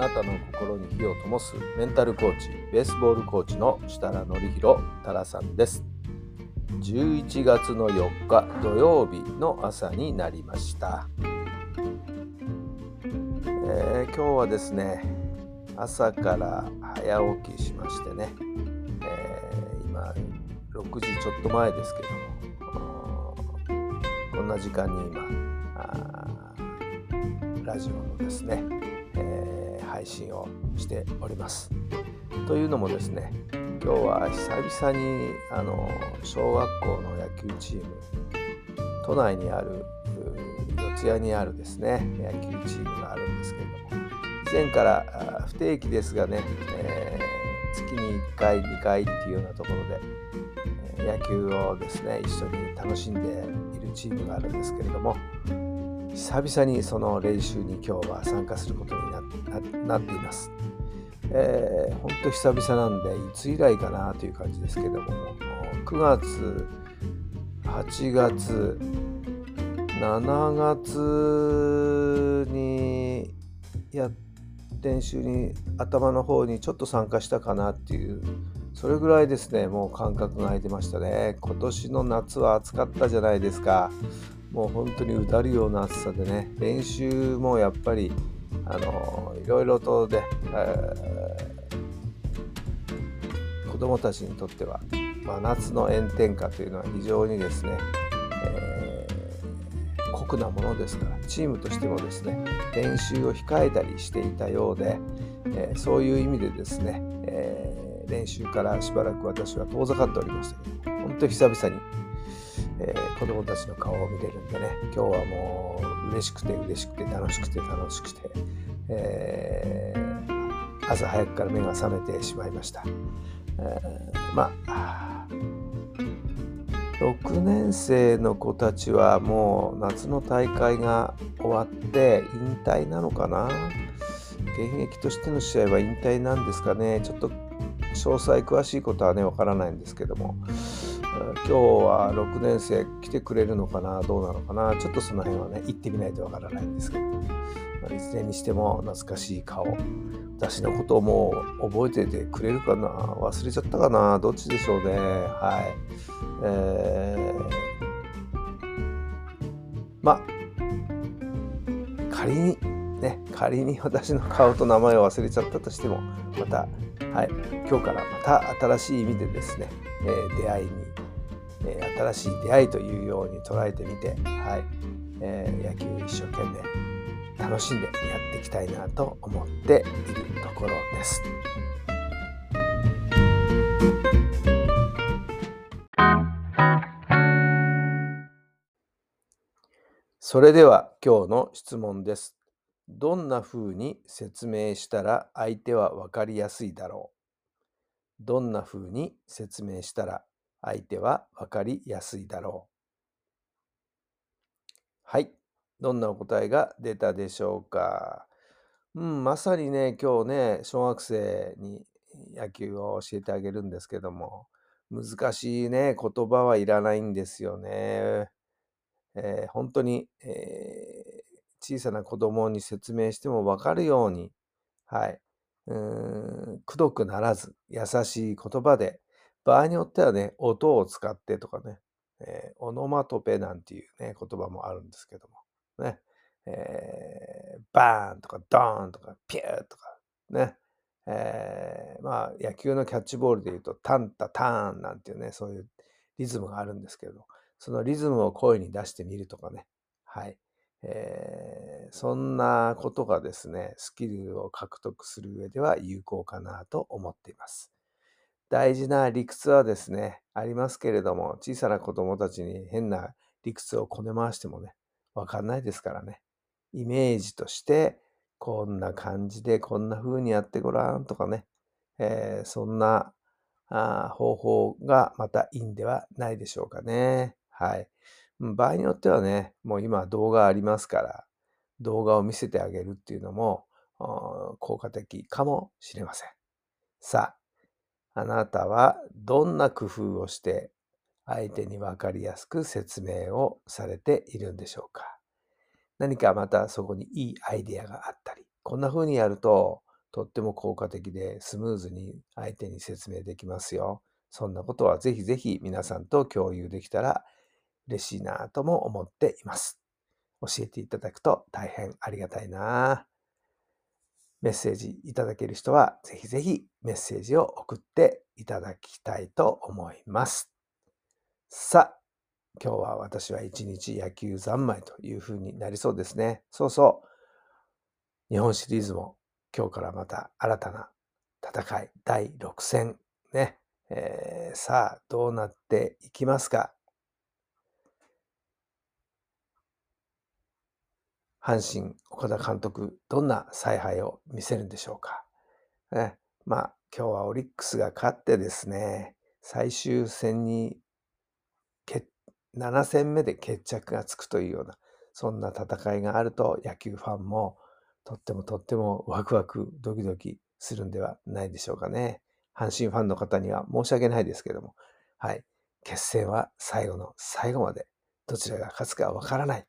なたの心に火を灯すメンタルコーチベースボールコーチの設楽範弘太良さんです。11月の4日土曜日の朝になりました、えー今日はですね朝から早起きしましてね、えー今6時ちょっと前ですけどもこんな時間に今ラジオのですね、配信をしております。というのもですね今日は久々にあの小学校の野球チーム都内にある四谷にあるですね野球チームがあるんですけれども以前から不定期ですがね、えー月に1回2回っていうようなところで、野球をですね一緒に楽しんでいるチームがあるんですけれども久々にその練習に今日は参加することにななっています。えー、本当久々なんでいつ以来かなという感じですけども9月8月7月にや練習に頭の方にちょっと参加したかなっていうそれぐらいですねもう感覚が空いてましたね今年の夏は暑かったじゃないですかもう本当にうだるような暑さでね練習もやっぱりあのいろいろとで、えー子どもたちにとっては真夏の炎天下というのは非常にですね、えー酷なものですからチームとしてもですね練習を控えたりしていたようで、えーそういう意味でですね、えー練習からしばらく私は遠ざかっておりましたけど本当に久々にえー子供たちの顔を見れるんでね今日はもう嬉しくて嬉しくて楽しくて楽しくて、えー朝早くから目が覚めてしまいました、えーまあ6年生の子たちはもう夏の大会が終わって引退なのかな？現役としての試合は引退なんですかね？ちょっと詳細詳しいことはねわからないんですけども。今日は6年生来てくれるのかな？どうなのかな？ちょっとその辺はね行ってみないとわからないんですけど、まあいずれにしても懐かしい顔私のことをもう覚えててくれるかな？忘れちゃったかな？どっちでしょうね。はい。えーまあ仮にね仮に私の顔と名前を忘れちゃったとしてもまたはい。今日からまた新しい意味でですね、えー出会いに、えー新しい出会いというように捉えてみて、はいえー野球一生懸命楽しんでやっていきたいなと思っているところです。それでは今日の質問です。どんな風に説明したら相手は分かりやすいだろう？どんな風に説明したら相手は分かりやすいだろうはい。どんなお答えが出たでしょうかうん、まさにね、今日ね、小学生に野球を教えてあげるんですけども、難しいね、言葉はいらないんですよね。えー本当に、えー小さな子供に説明しても分かるように、はい、うん、くどくならず、優しい言葉で、場合によってはね、音を使ってとかね、えーオノマトペなんていうね、言葉もあるんですけども、ね、えーバーンとかドーンとかピューとか、ね、えーまあ野球のキャッチボールで言うとタンタターンなんていうね、そういうリズムがあるんですけど、そのリズムを声に出してみるとかね、はい。えそんなことがですね、スキルを獲得する上では有効かなと思っています。大事な理屈はですね、ありますけれども、小さな子供たちに変な理屈をこね回してもね、わかんないですからね。イメージとしてこんな感じでこんな風にやってごらんとかね、えー、そんなあ方法がまたいいんではないでしょうかね。はい。場合によってはね、もう今動画ありますから、動画を見せてあげるっていうのも効果的かもしれません。さあ、あなたはどんな工夫をして相手に分かりやすく説明をされているんでしょうか？何かまたそこにいいアイデアがあったり、こんな風にやるととっても効果的でスムーズに相手に説明できますよ。そんなことはぜひぜひ皆さんと共有できたら嬉しいなとも思っています。教えていただくと大変ありがたいな。メッセージいただける人はぜひぜひメッセージを送っていただきたいと思います。さあ、今日は私は一日野球三昧というふうになりそうですね。そうそう。日本シリーズも今日からまた新たな戦い、第6戦ね。えー、さあ、どうなっていきますか？阪神、岡田監督、どんな采配を見せるんでしょうか。ね、まあ、今日はオリックスが勝ってですね、最終戦に7戦目で決着がつくというような、そんな戦いがあると野球ファンもとってもとってもワクワクドキドキするんではないでしょうかね。阪神ファンの方には申し訳ないですけども、はい、決戦は最後の最後までどちらが勝つかわからない。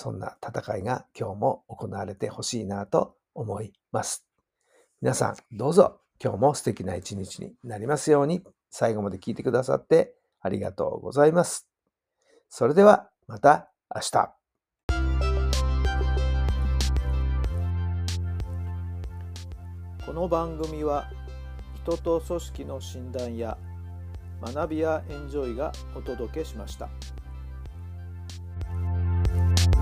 そんな戦いが今日も行われてほしいなと思います。皆さん、どうぞ今日も素敵な一日になりますように、最後まで聞いてくださってありがとうございます。それではまた明日。この番組は人と組織の診断や学びやエンジョイがお届けしました。